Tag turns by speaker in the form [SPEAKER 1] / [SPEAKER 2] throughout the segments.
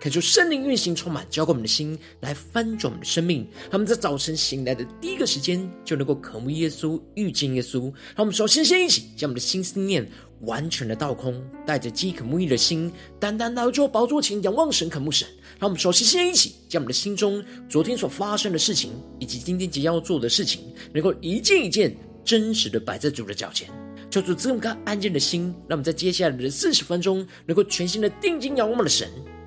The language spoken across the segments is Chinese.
[SPEAKER 1] 恳求圣灵运行充满，浇灌我们的心，来翻转我们的生命。让我们在早晨醒来的第一个时间，就能够渴慕耶稣、遇见耶稣。让我们首先先一起将我们的心思念完全的倒空，带着饥渴慕义的心，单单来到宝座前仰望神、渴慕神。让我们首先先一起将我们的心中昨天所发生的事情，以及今天即将要做的事情，能够一件一件真实的摆在主的脚前，求主赐我们安静的心，让我们在接下来的四十分钟，能够全心的定睛仰望我们的神。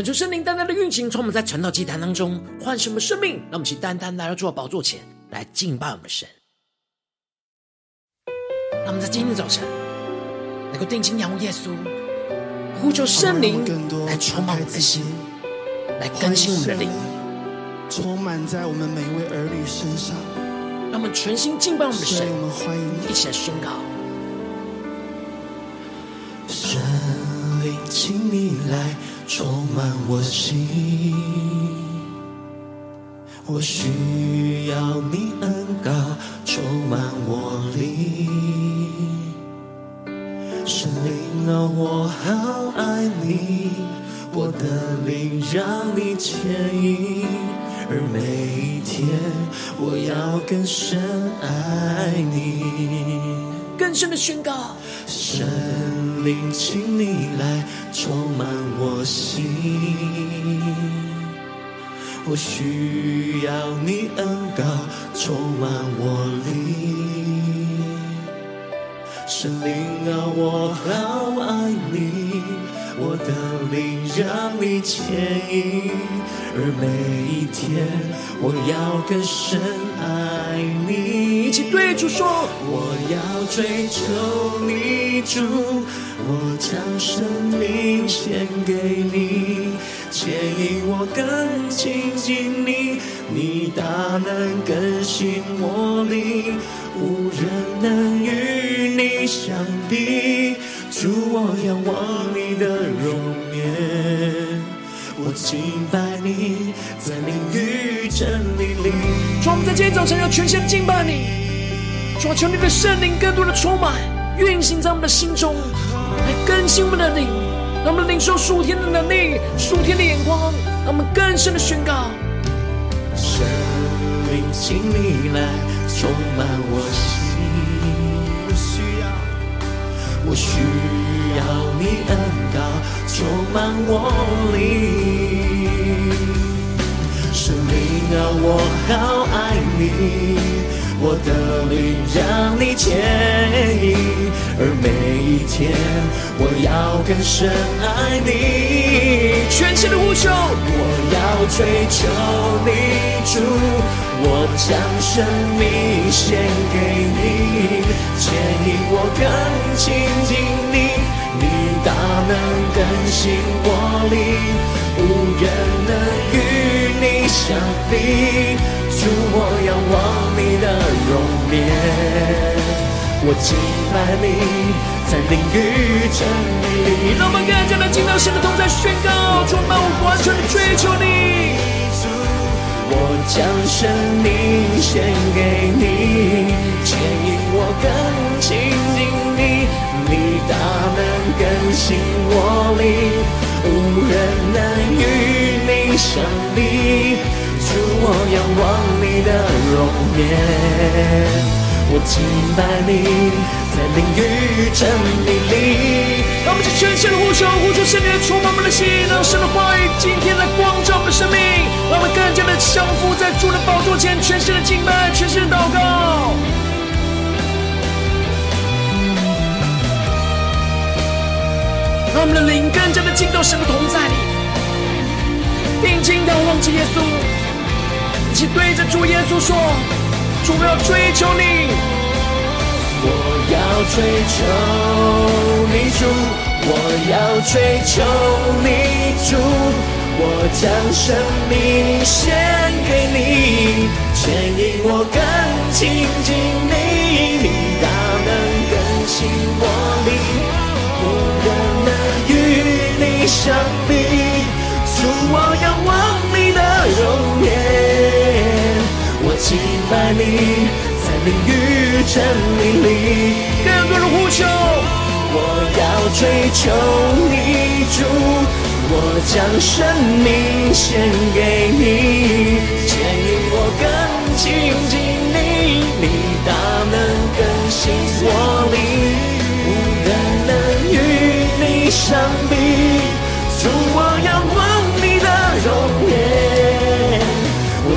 [SPEAKER 1] 恳求圣灵单单的运行，从我们在晨祷祭坛当中唤醒我们生命，让我们去单单来到主的宝座前来敬拜我们的神。让我们在今天早晨能够定睛仰望耶稣，呼求圣灵来充满我们的心，来更新我们的灵，
[SPEAKER 2] 充满在我们每一位儿女身上。
[SPEAKER 1] 让我们全心敬拜我们的神，
[SPEAKER 2] 我们欢迎你，
[SPEAKER 1] 一起来宣告：
[SPEAKER 2] 圣灵，请你来。充满我心，我需要你恩膏充满我灵。神灵啊，我好爱你，我的灵让你牵引，而每一天我要更深爱你。
[SPEAKER 1] 更深的宣告，
[SPEAKER 2] 圣灵，请你来充满我心，我需要你恩膏充满我灵。神灵啊，我好爱你，我的灵让你牵引，而每一天我要更深爱你。
[SPEAKER 1] 一起对主说，
[SPEAKER 2] 我要追求你主，我将生命献给你，牵引我更亲近你，你大能更新我灵，无人能与你相比。主，我仰望你的容颜，我敬拜你，在灵与真理里。
[SPEAKER 1] 主，我们在今天早晨要全心敬拜你。主啊，求你的圣灵更多的充满，运行在我们的心中，来更新我们的灵，让我们领受属天的能力、属天的眼光，让我们更深的宣告：
[SPEAKER 2] 圣灵，请你来充满我心，我我需要你恩膏充满我里。圣灵啊，我好爱你。我的灵让你牵引，而每一天我要更深爱你。
[SPEAKER 1] 全心的呼求，
[SPEAKER 2] 我要追求你主，我将生命献给你，牵引我更亲近你，你大能更新我灵，无人能与你相比。主，我仰望你的容颜，我敬拜你，在灵与真理里。
[SPEAKER 1] 让我们更加的敬到神的同在，宣告，充满我完全的追求你。
[SPEAKER 2] 我将生命献给你，牵引我更亲近你，你大能更新我灵，无人能与你相比。主，我仰望的容颜。我敬拜你，在淋雨真理里。
[SPEAKER 1] 让我们全心的呼求，呼求圣灵充满我们的心，让神的话语今天来光照我们的生命，让我们更加的降服在主的宝座前，全心的敬拜，全心的祷告。让我们的灵更加的进到神的同在里，定睛仰望着耶稣，一起对着主耶稣说。主，我要追求你，
[SPEAKER 2] 我要追求你主，我要追求你主，我将生命献给你，牵引我更亲近你，你大能更新我灵，无人能与你相比，主，我仰望你的容颜。我敬拜你，在灵与真理里，
[SPEAKER 1] 更多人呼求。
[SPEAKER 2] 我要追求你主，我将生命献给你，牵引我更亲近你，你大能更新我灵，无人能与你相比。主，我仰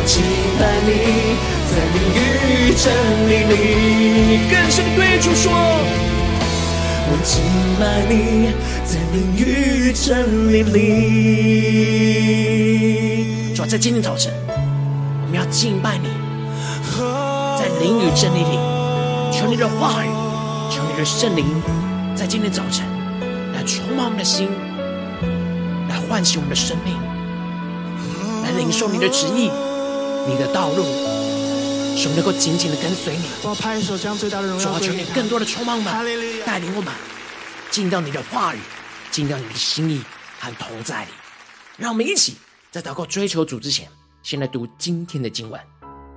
[SPEAKER 2] 敬。拜你，在灵与真理里，
[SPEAKER 1] 更深的对主说：
[SPEAKER 2] 我敬拜你，在灵与真理里。
[SPEAKER 1] 主，在今天早晨，我们要敬拜你，在灵与真理里，求你的话语，求你的圣灵，在今天早晨来充满我们的心，来唤醒我们的生命，来领受你的旨意。你的道路，使我们能够紧紧的跟随你。
[SPEAKER 2] 我拍手将最大的荣耀归给他。
[SPEAKER 1] 求你更多的充满我们，带领我们进到你的话语，进到你的心意和同在里。让我们一起在祷告追求主之前，先来读今天的经文。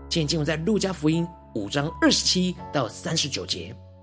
[SPEAKER 1] 今天经文在路加福音五章二十七到三十九节。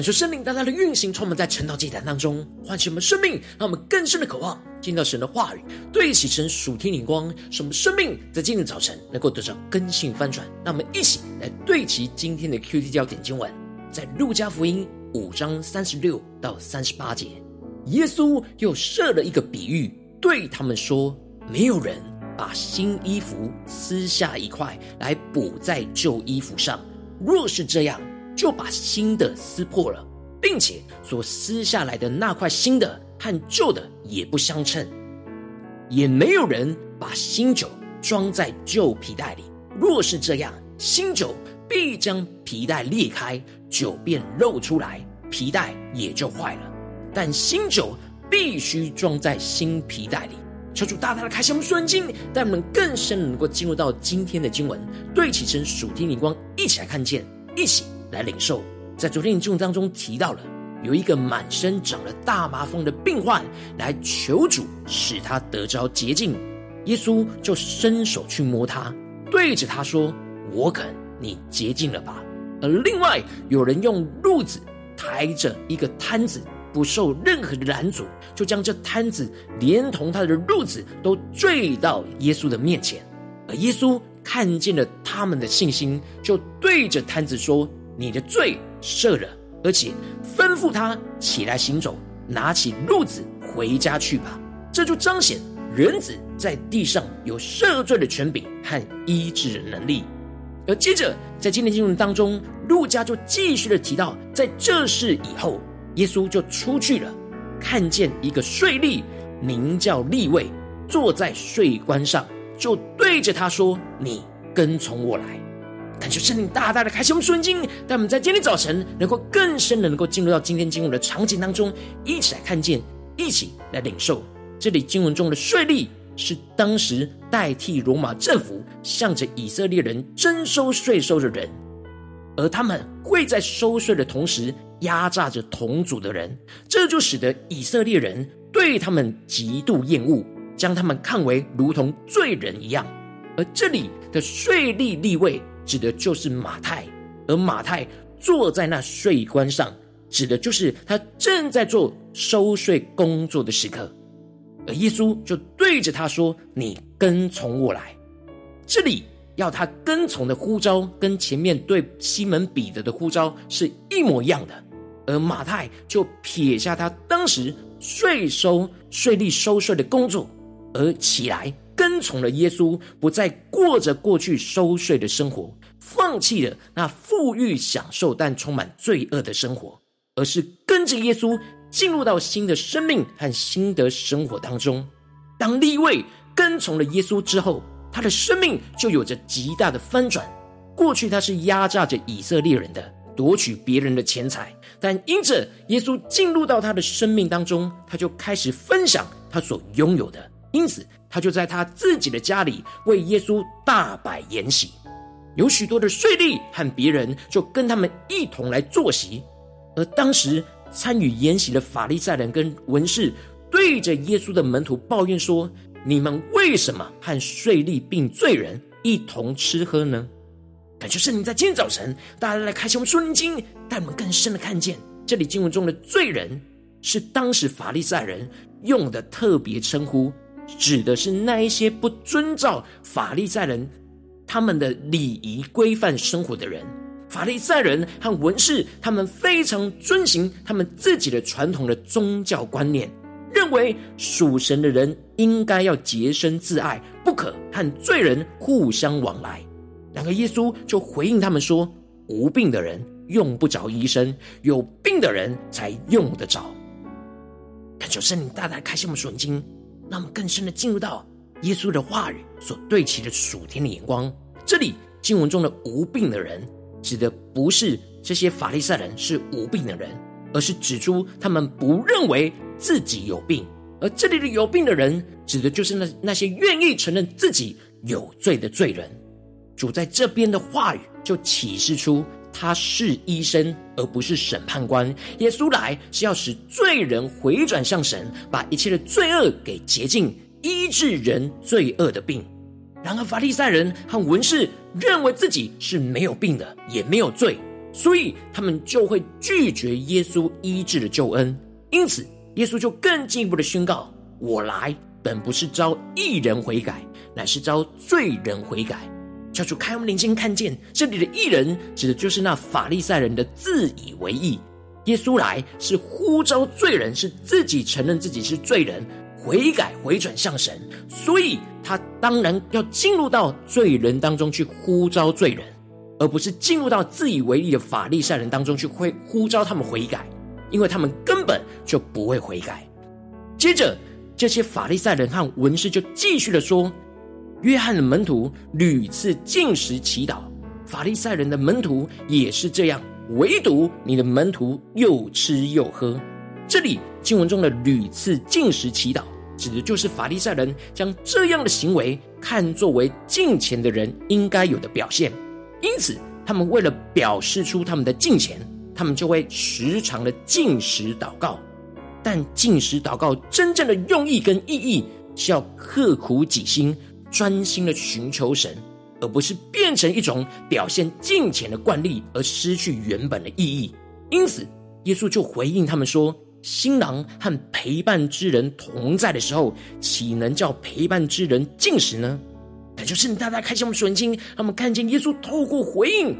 [SPEAKER 1] 恳求圣灵大大的运行，充满在晨祷祭坛当中，唤起我们生命，让我们更深的渴望见到神的话语，对齐神属天灵光，使我们生命在今天早晨能够得到更新翻转。让我们一起来对齐今天的 QT 焦点经文，在路加福音五章三十六到三十八节，耶稣又设了一个比喻，对他们说：没有人把新衣服撕下一块来补在旧衣服上，若是这样。就把新的撕破了，并且所撕下来的那块新的和旧的也不相称。也没有人把新酒装在旧皮袋里，若是这样，新酒必将皮袋裂开，酒便漏出来，皮袋也就坏了。但新酒必须装在新皮袋里。求主大大的开箱顺经，带我们更深能够进入到今天的经文，对齐神属天灵光，一起来看见，一起。来领受，在昨天的经文当中提到了，有一个满身长了大麻风的病患来求主使他得着洁净，耶稣就伸手去摸他，对着他说：“我肯，你洁净了吧。”而另外有人用褥子抬着一个摊子，不受任何的拦阻，就将这摊子连同他的褥子都坠到耶稣的面前，而耶稣看见了他们的信心，就对着摊子说。你的罪赦了，而且吩咐他起来行走，拿起褥子回家去吧。这就彰显人子在地上有赦罪的权柄和医治的能力。而接着在今天经文当中，路加就继续的提到，在这事以后，耶稣就出去了，看见一个税吏，名叫利未，坐在税关上，就对着他说：“你跟从我来。”恳求圣灵大大的开启我们顺经，让我们在今天早晨能够更深的能够进入到今天经文的场景当中，一起来看见，一起来领受。这里经文中的税吏是当时代替罗马政府向着以色列人征收税收的人，而他们会在收税的同时压榨着同族的人，这就使得以色列人对他们极度厌恶，将他们看为如同罪人一样。而这里的税吏立位。指的就是马太，而马太坐在那税关上，指的就是他正在做收税工作的时刻。而耶稣就对着他说：“你跟从我来。”这里要他跟从的呼召，跟前面对西门彼得的呼召是一模一样的。而马太就撇下他当时税收税吏收税的工作，而起来跟从了耶稣，不再过着过去收税的生活。放弃了那富裕享受但充满罪恶的生活，而是跟着耶稣进入到新的生命和新的生活当中。当利未跟从了耶稣之后，他的生命就有着极大的翻转。过去他是压榨着以色列人的，夺取别人的钱财，但因着耶稣进入到他的生命当中，他就开始分享他所拥有的，因此他就在他自己的家里为耶稣大摆筵席。有许多的税吏和别人就跟他们一同来坐席，而当时参与筵席的法利赛人跟文士对着耶稣的门徒抱怨说：“你们为什么和税吏并罪人一同吃喝呢？”感谢圣灵在今天早晨，大家来开启我们属灵经，带我们更深的看见这里经文中的罪人是当时法利赛人用的特别称呼，指的是那一些不遵照法利赛人。他们的礼仪规范生活的人，法利赛人和文士，他们非常遵循他们自己的传统的宗教观念，认为属神的人应该要洁身自爱，不可和罪人互相往来。然而耶稣就回应他们说：“无病的人用不着医生，有病的人才用得着。”恳求圣灵大大开启我们属灵经，让我们更深的进入到。耶稣的话语所对齐的属天的眼光，这里经文中的无病的人，指的不是这些法利赛人是无病的人，而是指出他们不认为自己有病。而这里的有病的人，指的就是那那些愿意承认自己有罪的罪人。主在这边的话语就启示出他是医生，而不是审判官。耶稣来是要使罪人回转向神，把一切的罪恶给洁净。医治人罪恶的病，然而法利赛人和文士认为自己是没有病的，也没有罪，所以他们就会拒绝耶稣医治的救恩。因此，耶稣就更进一步的宣告：“我来本不是招义人悔改，乃是招罪人悔改。”教主开我们灵睛看见，这里的义人指的就是那法利赛人的自以为义。耶稣来是呼召罪人，是自己承认自己是罪人，悔改回转向神，所以他当然要进入到罪人当中去呼召罪人，而不是进入到自以为义的法利赛人当中去会呼召他们悔改，因为他们根本就不会悔改。接着，这些法利赛人和文士就继续的说：“约翰的门徒屡次禁食祈祷，法利赛人的门徒也是这样。”唯独你的门徒又吃又喝。这里经文中的屡次禁食祈祷，指的就是法利赛人将这样的行为看作为敬虔的人应该有的表现。因此，他们为了表示出他们的敬虔，他们就会时常的进食祷告。但进食祷告真正的用意跟意义，是要刻苦己心，专心的寻求神。而不是变成一种表现敬虔的惯例，而失去原本的意义。因此，耶稣就回应他们说：“新郎和陪伴之人同在的时候，岂能叫陪伴之人进食呢？”感谢圣灵大大开启我们属灵眼睛，让我们看见耶稣透过回应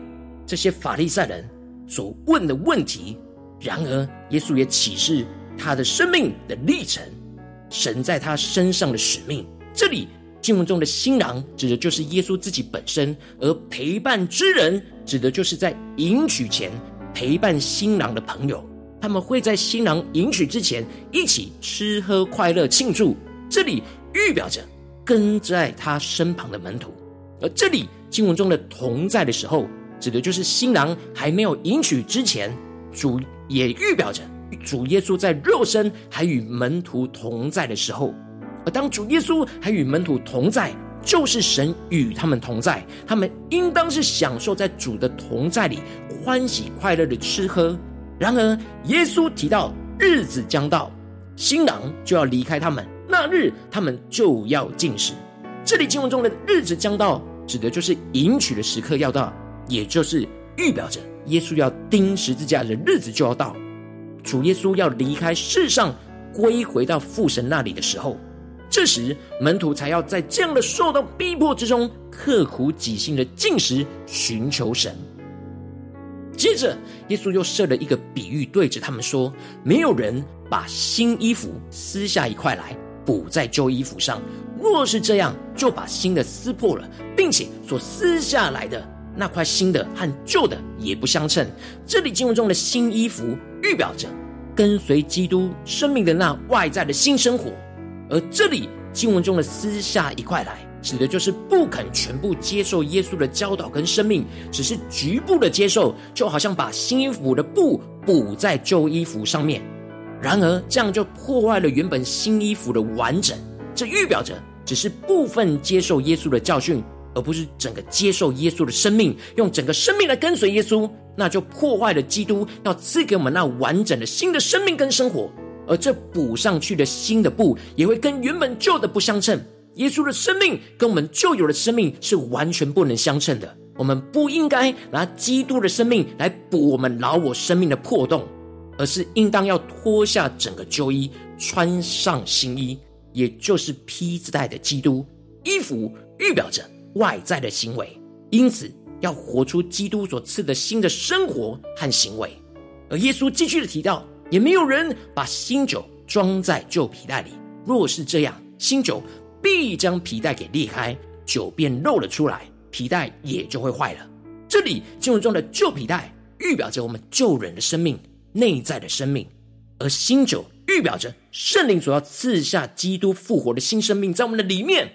[SPEAKER 1] 这些法利赛人所问的问题。然而，耶稣也启示他的生命的历程，神在他身上的使命。这里。经文中的新郎指的就是耶稣自己本身，而陪伴之人指的就是在迎娶前陪伴新郎的朋友。他们会在新郎迎娶之前一起吃喝快乐庆祝。这里预表着跟在他身旁的门徒，而这里经文中的同在的时候，指的就是新郎还没有迎娶之前，主也预表着主耶稣在肉身还与门徒同在的时候。而当主耶稣还与门徒同在，就是神与他们同在，他们应当是享受在主的同在里，欢喜快乐的吃喝。然而，耶稣提到日子将到，新郎就要离开他们，那日他们就要进食。这里经文中的日子将到，指的就是迎娶的时刻要到，也就是预表着耶稣要钉十字架的日子就要到，主耶稣要离开世上，归回到父神那里的时候。这时，门徒才要在这样的受到逼迫之中，刻苦己心的进食，寻求神。接着，耶稣又设了一个比喻，对着他们说：“没有人把新衣服撕下一块来补在旧衣服上，若是这样，就把新的撕破了，并且所撕下来的那块新的和旧的也不相称。”这里经文中的新衣服，预表着跟随基督生命的那外在的新生活。而这里经文中的撕下一块来，指的就是不肯全部接受耶稣的教导跟生命，只是局部的接受，就好像把新衣服的布补在旧衣服上面。然而这样就破坏了原本新衣服的完整。这预表着只是部分接受耶稣的教训，而不是整个接受耶稣的生命，用整个生命来跟随耶稣，那就破坏了基督要赐给我们那完整的新的生命跟生活。而这补上去的新的布，也会跟原本旧的不相称。耶稣的生命跟我们旧有的生命是完全不能相称的。我们不应该拿基督的生命来补我们老我生命的破洞，而是应当要脱下整个旧衣，穿上新衣，也就是披戴的基督。衣服预表着外在的行为，因此要活出基督所赐的新的生活和行为。而耶稣继续的提到。也没有人把新酒装在旧皮袋里，若是这样，新酒必将皮带给裂开，酒便漏了出来，皮带也就会坏了。这里经文中的旧皮带预表着我们旧人的生命、内在的生命，而新酒预表着圣灵所要赐下基督复活的新生命在我们的里面。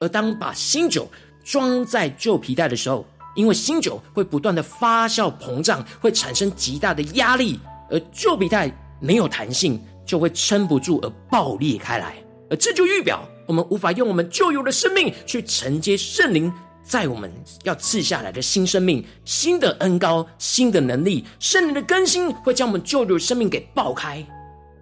[SPEAKER 1] 而当把新酒装在旧皮带的时候，因为新酒会不断的发酵膨胀，会产生极大的压力。而旧皮带没有弹性，就会撑不住而爆裂开来，而这就预表我们无法用我们旧有的生命去承接圣灵在我们要赐下来的新生命、新的恩膏、新的能力。圣灵的更新会将我们旧有的生命给爆开。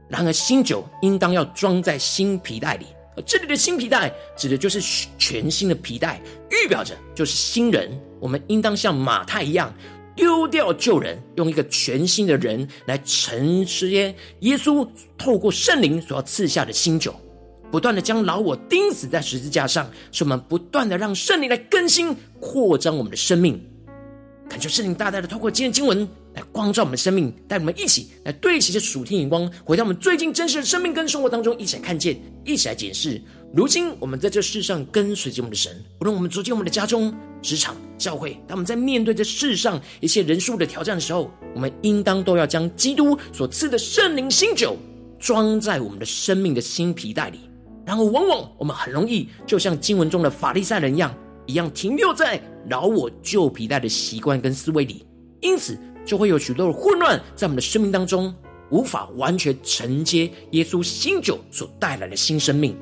[SPEAKER 1] 然而，新酒应当要装在新皮袋里，而这里的新皮袋指的就是全新的皮袋，预表着就是新人。我们应当像马太一样。丢掉旧人，用一个全新的人来承接耶稣透过圣灵所要赐下的新酒，不断的将老我钉死在十字架上，使我们不断的让圣灵来更新扩张我们的生命。恳求圣灵大大的透过今天经文来光照我们的生命，带我们一起来对齐这属天眼光，回到我们最近真实的生命跟生活当中，一起来看见，一起来检视。如今我们在这世上跟随着我们的神，无论我们走进我们的家中、职场、教会，当我们在面对这世上一切人数的挑战的时候，我们应当都要将基督所赐的圣灵新酒装在我们的生命的新皮带里。然后，往往我们很容易就像经文中的法利赛人一样，一样停留在老我旧皮带的习惯跟思维里，因此就会有许多的混乱在我们的生命当中，无法完全承接耶稣新酒所带来的新生命。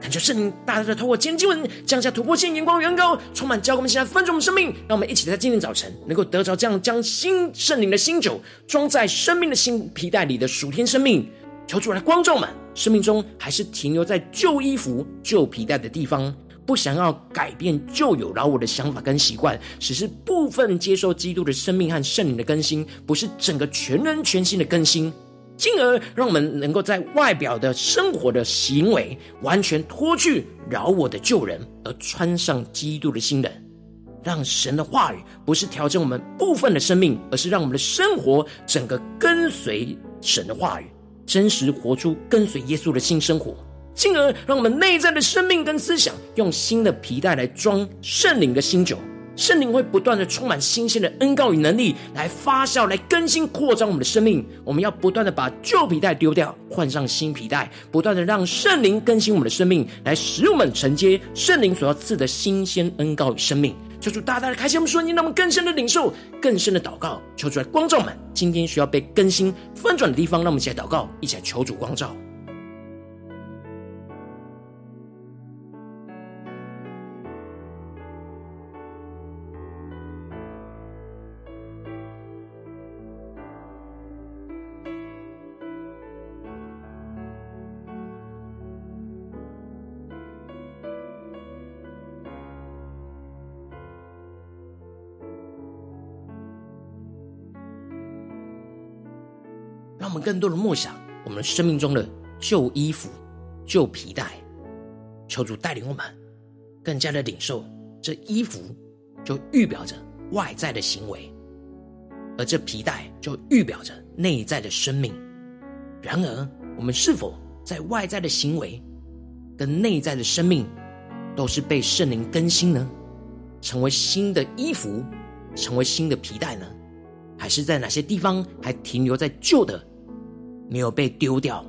[SPEAKER 1] 感觉圣灵大大的透过今天经文降下突破性眼光，远高充满教给我们现在分盛我们生命，让我们一起在今天早晨能够得着这样将新圣灵的新酒装在生命的新皮带里的属天生命。求主来光照们，生命中还是停留在旧衣服、旧皮带的地方，不想要改变旧有老我的想法跟习惯，只是部分接受基督的生命和圣灵的更新，不是整个全人全心的更新。进而让我们能够在外表的生活的行为完全脱去饶我的旧人，而穿上基督的新人。让神的话语不是调整我们部分的生命，而是让我们的生活整个跟随神的话语，真实活出跟随耶稣的新生活。进而让我们内在的生命跟思想用新的皮带来装圣灵的新酒。圣灵会不断的充满新鲜的恩膏与能力，来发酵、来更新、扩张我们的生命。我们要不断的把旧皮带丢掉，换上新皮带，不断的让圣灵更新我们的生命，来使我们承接圣灵所要赐的新鲜恩膏与生命。求主大大的开心我们说，你，让我们更深的领受、更深的祷告。求主来光照们，今天需要被更新翻转的地方，让我们一起来祷告，一起来求主光照。更多的默想我们生命中的旧衣服、旧皮带，求主带领我们更加的领受这衣服，就预表着外在的行为，而这皮带就预表着内在的生命。然而，我们是否在外在的行为跟内在的生命都是被圣灵更新呢？成为新的衣服，成为新的皮带呢？还是在哪些地方还停留在旧的？没有被丢掉，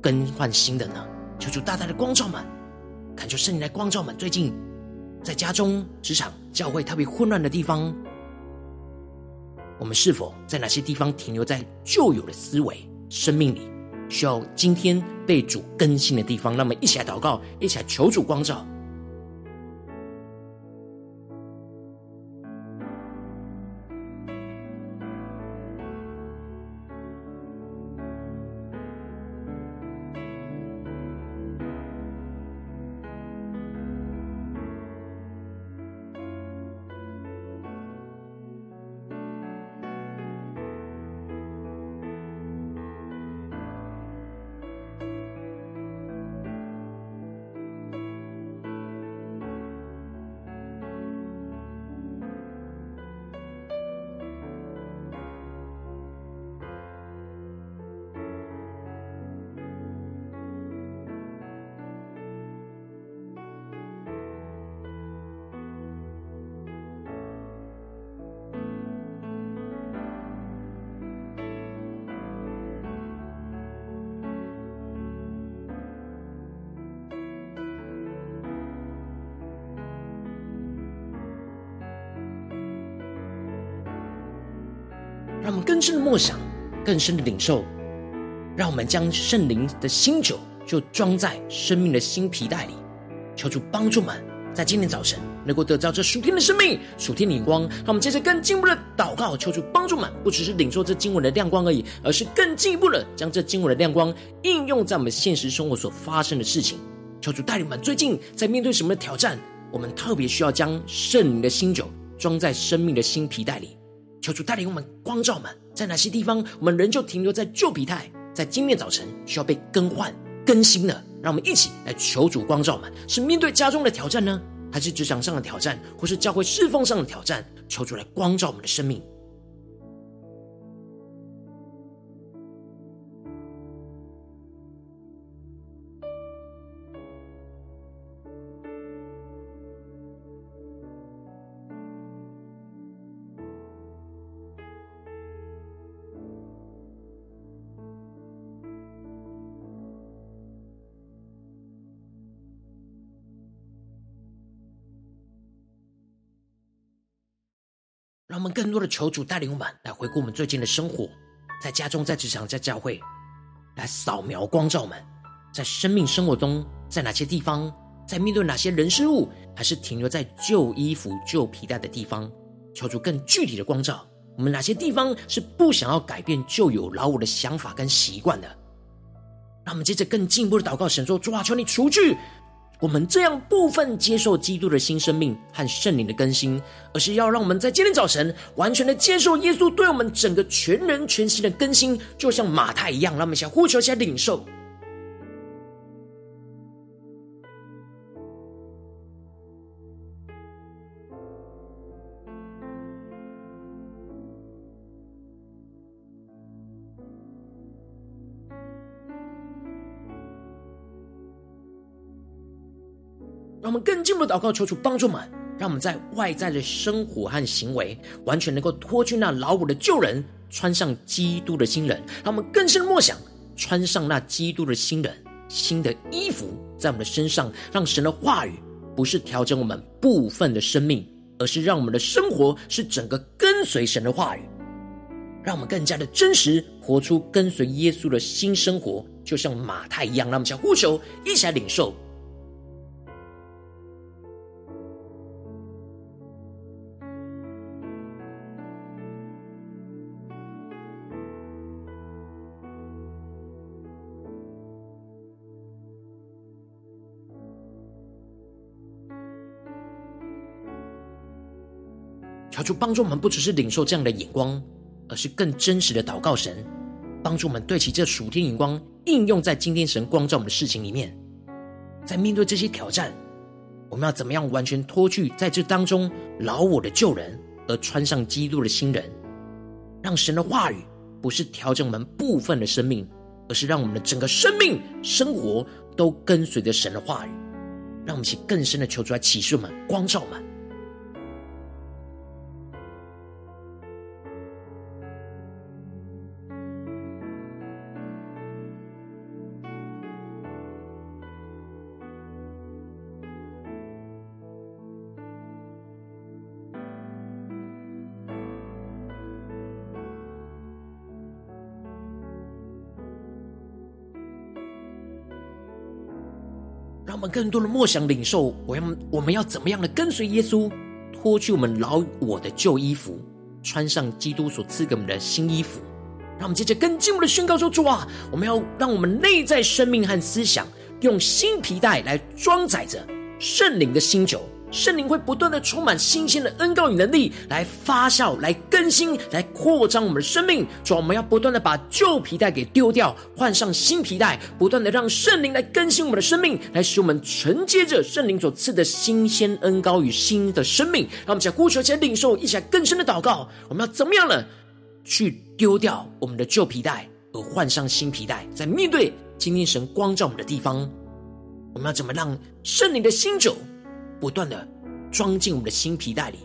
[SPEAKER 1] 更换新的呢？求主大大的光照们，恳求圣灵来光照们。最近在家中、职场、教会特别混乱的地方，我们是否在哪些地方停留在旧有的思维、生命里，需要今天被主更新的地方？那么一起来祷告，一起来求主光照。让我们更深的默想，更深的领受，让我们将圣灵的新酒就装在生命的新皮带里。求主帮助们，在今天早晨能够得到这属天的生命、属天的光。让我们接着更进一步的祷告，求主帮助们，不只是领受这经文的亮光而已，而是更进一步的将这经文的亮光应用在我们现实生活所发生的事情。求主带领们，最近在面对什么的挑战，我们特别需要将圣灵的新酒装在生命的新皮带里。求主带领我们光照们，在哪些地方我们仍旧停留在旧皮态，在今天早晨需要被更换更新的，让我们一起来求主光照们，是面对家中的挑战呢，还是职场上的挑战，或是教会侍奉上的挑战？求主来光照我们的生命。们更多的求主带领我们来回顾我们最近的生活，在家中、在职场、在教会，来扫描光照们，在生命生活中，在哪些地方，在面对哪些人事物，还是停留在旧衣服、旧皮带的地方，求主更具体的光照我们哪些地方是不想要改变旧有老我的想法跟习惯的。让我们接着更进一步的祷告，神说：主啊，求你除去。我们这样部分接受基督的新生命和圣灵的更新，而是要让我们在今天早晨完全的接受耶稣对我们整个全人全心的更新，就像马太一样，让我们想呼求、想领受。进一步祷告，求主帮助们，让我们在外在的生活和行为，完全能够脱去那老我的旧人，穿上基督的新人。让我们更深默想，穿上那基督的新人，新的衣服在我们的身上，让神的话语不是调整我们部分的生命，而是让我们的生活是整个跟随神的话语，让我们更加的真实活出跟随耶稣的新生活，就像马太一样。让我们将呼求一起来领受。求主帮助我们，不只是领受这样的眼光，而是更真实的祷告神，帮助我们对齐这属天眼光，应用在今天神光照我们的事情里面。在面对这些挑战，我们要怎么样完全脱去在这当中老我的旧人，而穿上基督的新人？让神的话语不是调整我们部分的生命，而是让我们的整个生命生活都跟随着神的话语。让我们去更深的求主来启示我们、光照我们。更多的默想领受，我要我们要怎么样的跟随耶稣，脱去我们老我的旧衣服，穿上基督所赐给我们的新衣服。让我们接着跟进我们的宣告说：主啊，我们要让我们内在生命和思想，用新皮带来装载着圣灵的新酒。圣灵会不断的充满新鲜的恩膏与能力，来发酵、来更新、来扩张我们的生命。主，我们要不断的把旧皮带给丢掉，换上新皮带，不断的让圣灵来更新我们的生命，来使我们承接着圣灵所赐的新鲜恩膏与新的生命。让我们一起来呼求，一起来领受，一起来更深的祷告。我们要怎么样呢？去丢掉我们的旧皮带，而换上新皮带。在面对今天神光照我们的地方，我们要怎么让圣灵的新酒？不断的装进我们的新皮带里，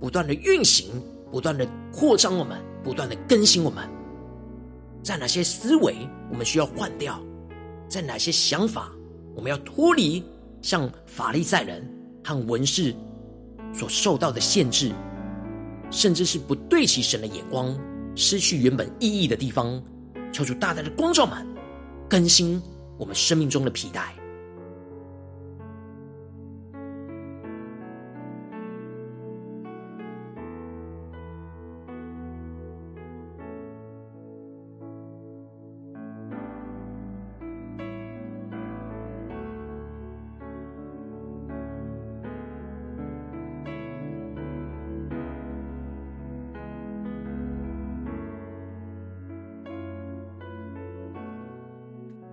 [SPEAKER 1] 不断的运行，不断的扩张我们，不断的更新我们。在哪些思维我们需要换掉？在哪些想法我们要脱离？像法利赛人和文士所受到的限制，甚至是不对齐神的眼光，失去原本意义的地方，求主大大的光照们，更新我们生命中的皮带。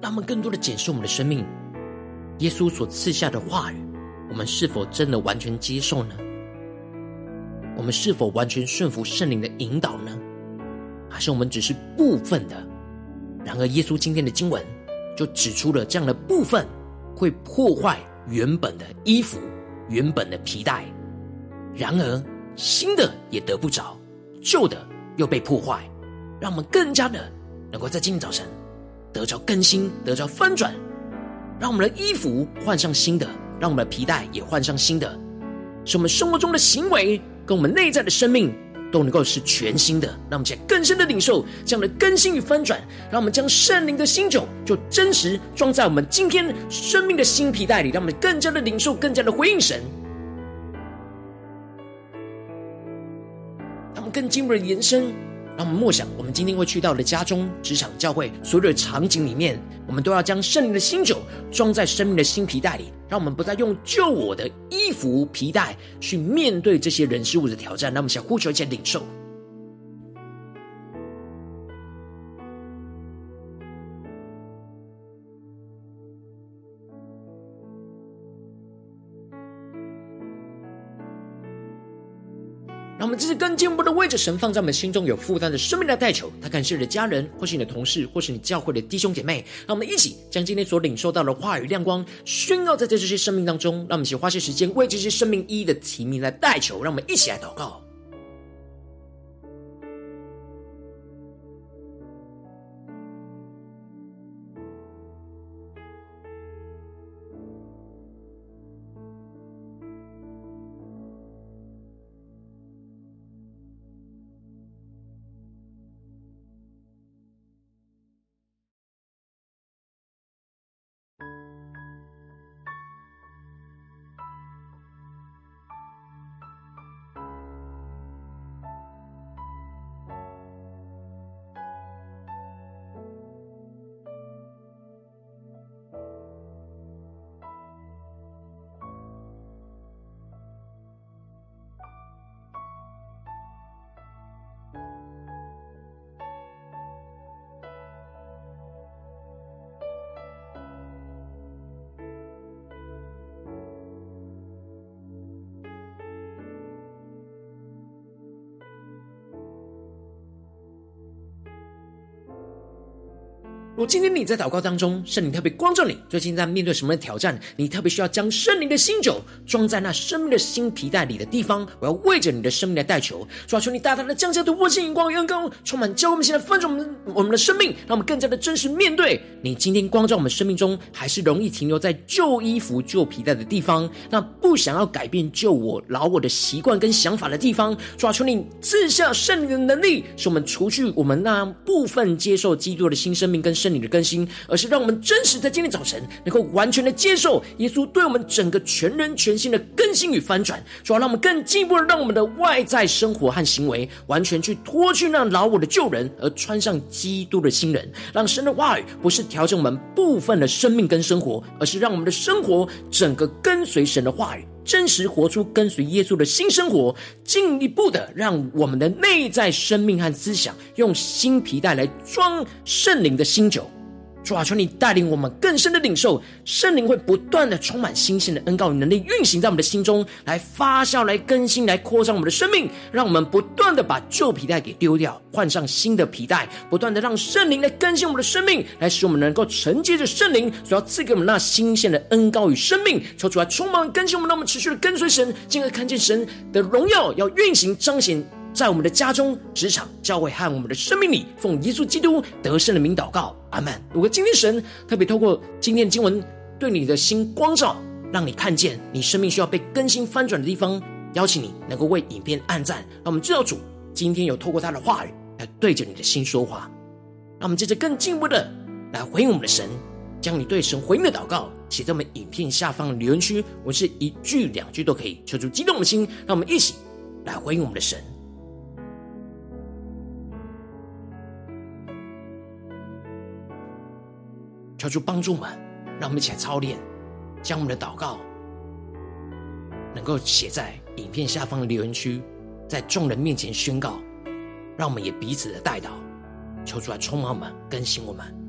[SPEAKER 1] 让我们更多的检视我们的生命。耶稣所赐下的话语，我们是否真的完全接受呢？我们是否完全顺服圣灵的引导呢？还是我们只是部分的？然而，耶稣今天的经文就指出了这样的部分会破坏原本的衣服、原本的皮带，然而新的也得不着，旧的又被破坏，让我们更加的能够在今天早晨得着更新，得着翻转。让我们的衣服换上新的，让我们的皮带也换上新的，使我们生活中的行为跟我们内在的生命都能够是全新的。让我们在更深的领受这样的更新与翻转。让我们将圣灵的新酒就真实装在我们今天生命的新皮带里，让我们更加的领受，更加的回应神。让我们更进一步的延伸。让我们默想，我们今天会去到的家中、职场、教会所有的场景里面，我们都要将圣灵的新酒装在生命的新皮带里，让我们不再用旧我的衣服、皮带去面对这些人事物的挑战。让我们想呼求一些领受。我们这是更进一步的位置神放在我们心中有负担的生命来代求，他感谢你的家人，或是你的同事，或是你教会的弟兄姐妹。让我们一起将今天所领受到的话语亮光宣告在这些生命当中。让我们一起花些时间为这些生命一一的提名来代求。让我们一起来祷告。今天你在祷告当中，圣灵特别光照你，最近在面对什么的挑战？你特别需要将圣灵的新酒装在那生命的新皮带里的地方。我要为着你的生命来代求，主啊，求你大大的降下突破性眼光与恩膏，充满教我们现在翻转我们我们的生命，让我们更加的真实面对你。今天光照我们生命中，还是容易停留在旧衣服、旧皮带的地方，那不想要改变旧我、老我的习惯跟想法的地方。主啊，求你赐下圣灵的能力，使我们除去我们那部分。接受基督的新生命跟。圣灵的更新，而是让我们真实在今天早晨能够完全的接受耶稣对我们整个全人全心的更新与翻转，主要让我们更进一步的让我们的外在生活和行为完全去脱去那老我的旧人，而穿上基督的新人。让神的话语不是调整我们部分的生命跟生活，而是让我们的生活整个跟随神的话语。真实活出跟随耶稣的新生活，进一步的让我们的内在生命和思想用新皮带来装圣灵的新酒。主啊，求你带领我们更深的领受，圣灵会不断的充满新鲜的恩膏与能力运行在我们的心中，来发酵、来更新、来扩张我们的生命，让我们不断的把旧皮带给丢掉，换上新的皮带，不断的让圣灵来更新我们的生命，来使我们能够承接着圣灵所要赐给我们那新鲜的恩膏与生命，求主来充满更新我们，让我们持续的跟随神，进而看见神的荣耀要运行彰显。在我们的家中、职场、教会和我们的生命里，奉耶稣基督得胜的名祷告，阿门。如果今天神特别透过今天的经文对你的心光照，让你看见你生命需要被更新翻转的地方，邀请你能够为影片按赞，让我们知道主今天有透过他的话语来对着你的心说话。让我们接着更进一步的来回应我们的神，将你对神回应的祷告写在我们影片下方的留言区，我是一句两句都可以，求主激动的心，让我们一起来回应我们的神。求主帮助我们，让我们一起来操练，将我们的祷告能够写在影片下方的留言区，在众人面前宣告，让我们也彼此的代祷，求主来充满我们，更新我们。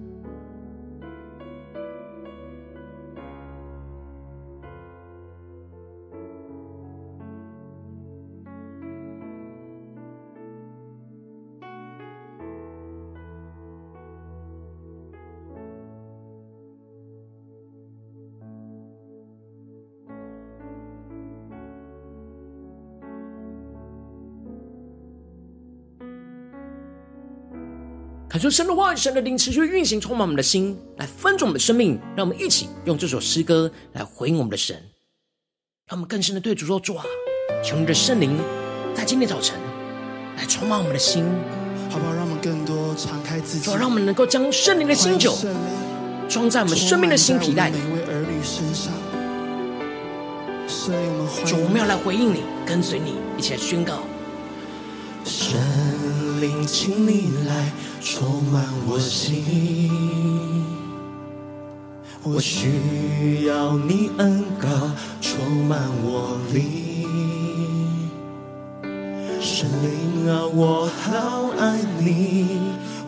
[SPEAKER 1] 求神的话语、神的灵持续运行，充满我们的心，来分足我们的生命。让我们一起用这首诗歌来回应我们的神，让我们更深的对主说：主啊，求你的圣灵在今天早晨来充满我们的心，
[SPEAKER 2] 好不好？让我们更多敞开自己，
[SPEAKER 1] 主啊，让我们能够将圣灵的新酒装在我们生命的新皮带里。
[SPEAKER 2] 每位儿女身上，我们。
[SPEAKER 1] 主，我们要来回应你，跟随你，一起来宣告。
[SPEAKER 2] 圣灵，请你来充满我心，我需要你恩膏充满我灵。圣灵啊，我好爱你，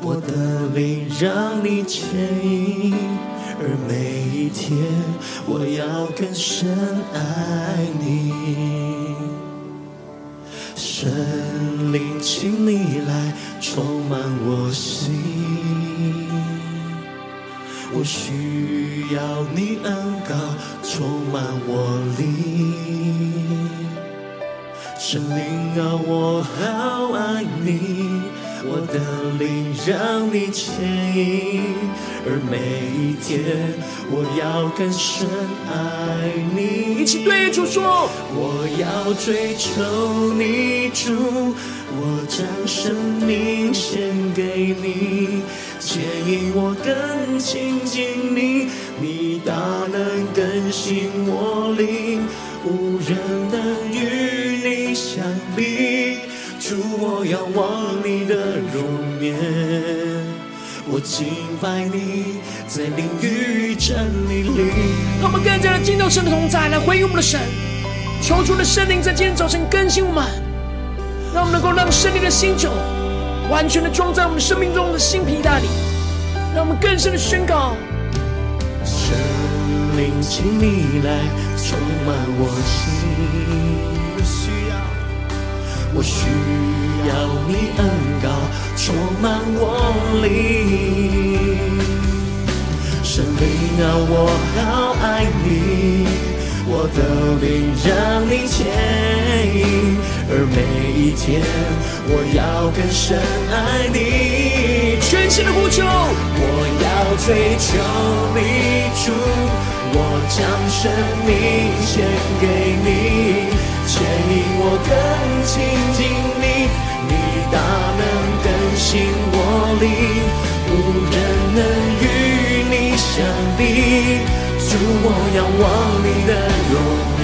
[SPEAKER 2] 我的灵让你牵引，而每一天我要更深爱你。神灵，请你来充满我心，我需要你恩膏充满我灵。神灵啊，我好爱你，我的灵让你牵引，而每一天我要更深爱你。
[SPEAKER 1] 一起对主说：
[SPEAKER 2] 我要追求你，主，我将生命献给你，牵引我更亲近你，你大能更新我灵，无人能。主，我仰望你的容颜。我敬拜你，在灵与真理里。
[SPEAKER 1] 让我们更加的敬到神的同在，来回应我们的神。求主的圣灵在今天早晨更新我们，让我们能够让圣灵的新酒完全的装在我们生命中的新皮带里。让我们更深的宣告：
[SPEAKER 2] 圣灵，请你来充满我心。我需要你恩膏充满我灵，圣灵啊，我好爱你，我的灵让你牵引，而每一天我要更深爱你。
[SPEAKER 1] 全新的呼求，
[SPEAKER 2] 我要追求你，主，我将生命献给你。牵引我更亲近你，你大能更新我灵，无人能与你相比。主，我仰望你。的容颜，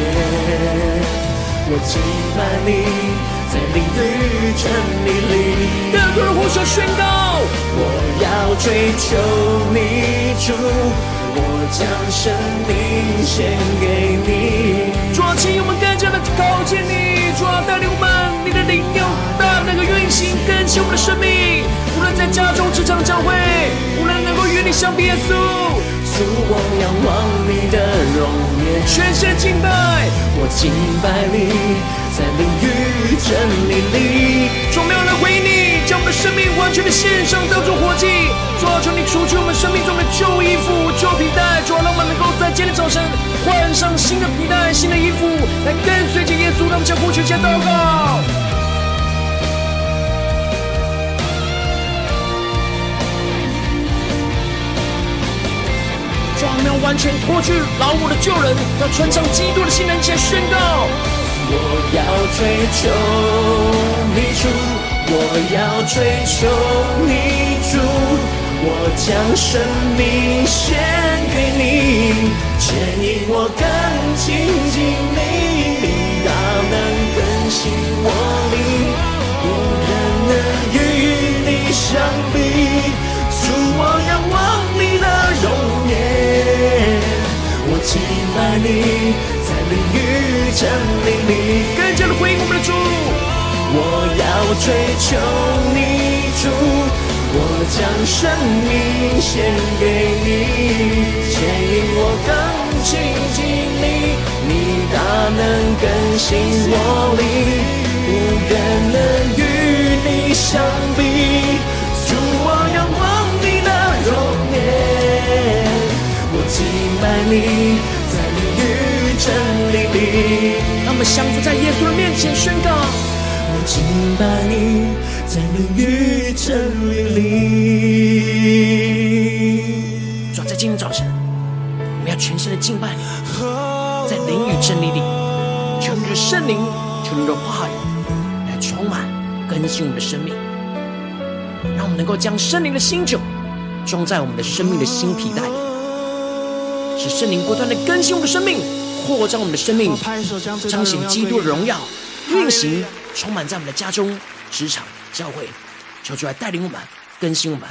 [SPEAKER 2] 我敬拜你，在灵与真理里。
[SPEAKER 1] 更多人呼求宣告，
[SPEAKER 2] 我要追求你，主。我将生命献给你，
[SPEAKER 1] 主，我靠近你，主啊，带领我们，你的灵有大能够运行更新我们的生命，无论在家中、职场、教会，无论能够与你相比，耶稣，
[SPEAKER 2] 主，我仰望你的容颜，
[SPEAKER 1] 全身敬拜，
[SPEAKER 2] 我敬拜你，在灵与真理里，
[SPEAKER 1] 终，没有人回应你。生命完全的献上，当作活祭。主啊，求你除去我们生命中的旧衣服、旧皮带。主啊，让我们能够在今天早晨换上新的皮带、新的衣服，来跟随着耶稣。让我们将呼求、加祷告。主啊，我们完全脱去老我的旧人，要穿上基督的新人，前宣告：
[SPEAKER 2] 我要追求你主。我要追求你，主，我将生命献给你，牵引我更亲近你，你大能更新我灵，无人能与你相比。主，我仰望你的容颜，我敬拜你，在灵与真理里，
[SPEAKER 1] 更加的回应我们的主。
[SPEAKER 2] 我要追求你，主，我将生命献给你，牵引我更亲近你，你大能更新我灵，无人能与你相比。主，我仰望你的容颜，我敬拜你，在灵与真理里，
[SPEAKER 1] 让我们降服在耶稣的面前宣告。
[SPEAKER 2] 来敬拜你，在灵与真理里。
[SPEAKER 1] 主，在今天早晨，我们要全心的敬拜你，在灵与真理里，求你的圣灵，求你的话语来充满更新我们的生命，让我们能够将圣灵的新酒装在我们的生命的新皮带里，使圣灵不断的更新我们的生命，扩张我们的生命，彰显基督的荣耀，运行充满在我们的家中、职场、教会，求主来带领我们，更新我们。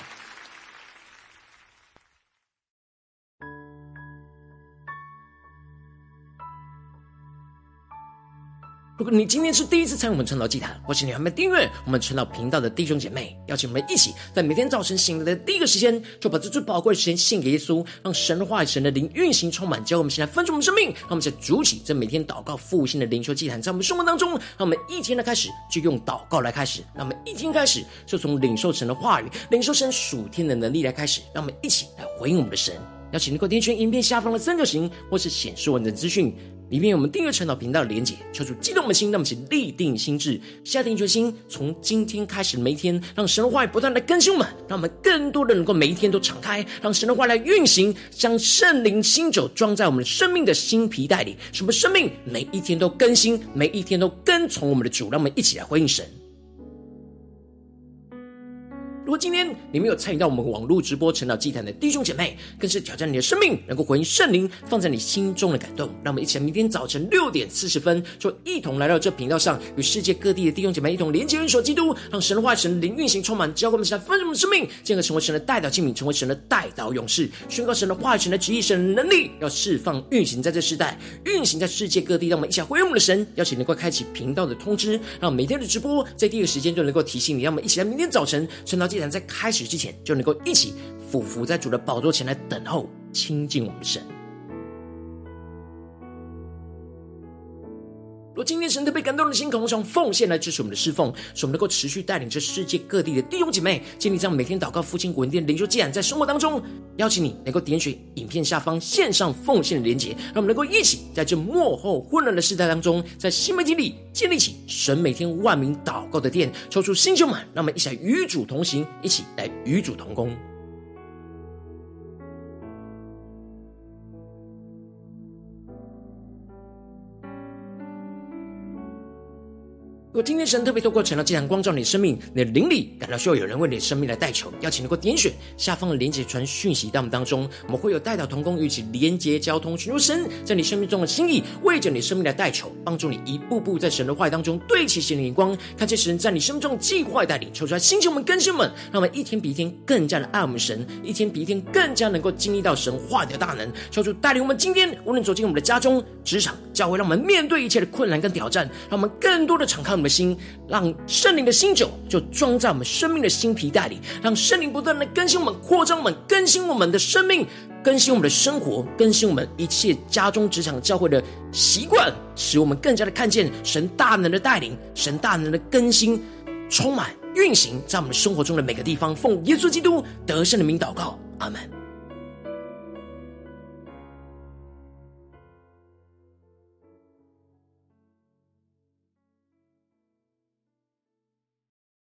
[SPEAKER 1] 如果你今天是第一次参与我们晨祷祭坛，或是你还没订阅我们晨祷频道的弟兄姐妹，邀请我们一起在每天早晨醒来的第一个时间，就把这最宝贵的时间献给耶稣，让神的话、神的灵运行充满，教我们现在分出我们生命，让我们在主起这每天祷告复兴的灵修祭坛，在我们生活当中，让我们一天的开始就用祷告来开始，让我们一天开始就从领受神的话语、领受神属天的能力来开始，让我们一起来回应我们的神。邀请你给我点选影片下方的三角形，或是显示完整资讯。里面有我们订阅陈祷频道的连接，求主激动我们的心，让我们一起立定心智，下定决心，从今天开始每一天，让神的话语不断的更新我们，让我们更多的能够每一天都敞开，让神的话来运行，将圣灵新酒装在我们生命的新皮带里，什么生命每一天都更新，每一天都跟从我们的主，让我们一起来回应神。如果今天你没有参与到我们网络直播晨祷祭坛的弟兄姐妹，更是挑战你的生命，能够回应圣灵放在你心中的感动。让我们一起来，明天早晨六点四十分，就一同来到这频道上，与世界各地的弟兄姐妹一同连接、联手基督，让神的话、神的灵运行充满，教会我们起来丰盛的生命，进而成为神的代表器皿，成为神的代祷勇士，宣告神的话语、神的旨意、神的能力，要释放运行在这世代，运行在世界各地。让我们一起来回应我们的神，邀请能够开启频道的通知，让每天的直播在第一个时间就能够提醒你。让我们一起来，明天早晨晨祷祭然在开始之前，就能够一起俯伏在主的宝座前来等候亲近我们的神。若今天神特别感动的心，渴望从奉献来支持我们的侍奉，使我们能够持续带领着世界各地的弟兄姐妹建立这样每天祷告、复兴、稳定、灵修、祭坛在生活当中。邀请你能够点选影片下方线上奉献的连结，让我们能够一起在这幕后混乱的时代当中，在新媒体里建立起神每天万名祷告的殿，抽出新旧满，让我们一起来与主同行，一起来与主同工。今天神特别透过晨祷祭坛光照你的生命，你的灵里感到需要有人为你的生命来代求，邀请能够点选下方的连接传讯息到我们当中，我们会有代祷同工与其连接交通，寻求神在你生命中的心意，为着你生命来代求，帮助你一步步在神的话语当中对齐神的眼光，看见神在你生命中的计划带领，求出来星球们更新们，让我们一天比一天更加的爱我们神，一天比一天更加能够经历到神话语的大能，求主带领我们今天无论走进我们的家中、职场、教会，让我们面对一切的困难跟挑战，让我们更多的敞开。我们的心，让圣灵的新酒就装在我们生命的新皮带里，让圣灵不断的更新我们、扩张我们、更新我们的生命、更新我们的生活、更新我们一切家中、职场、教会的习惯，使我们更加的看见神大能的带领、神大能的更新，充满运行在我们生活中的每个地方。奉耶稣基督得胜的名祷告，阿门。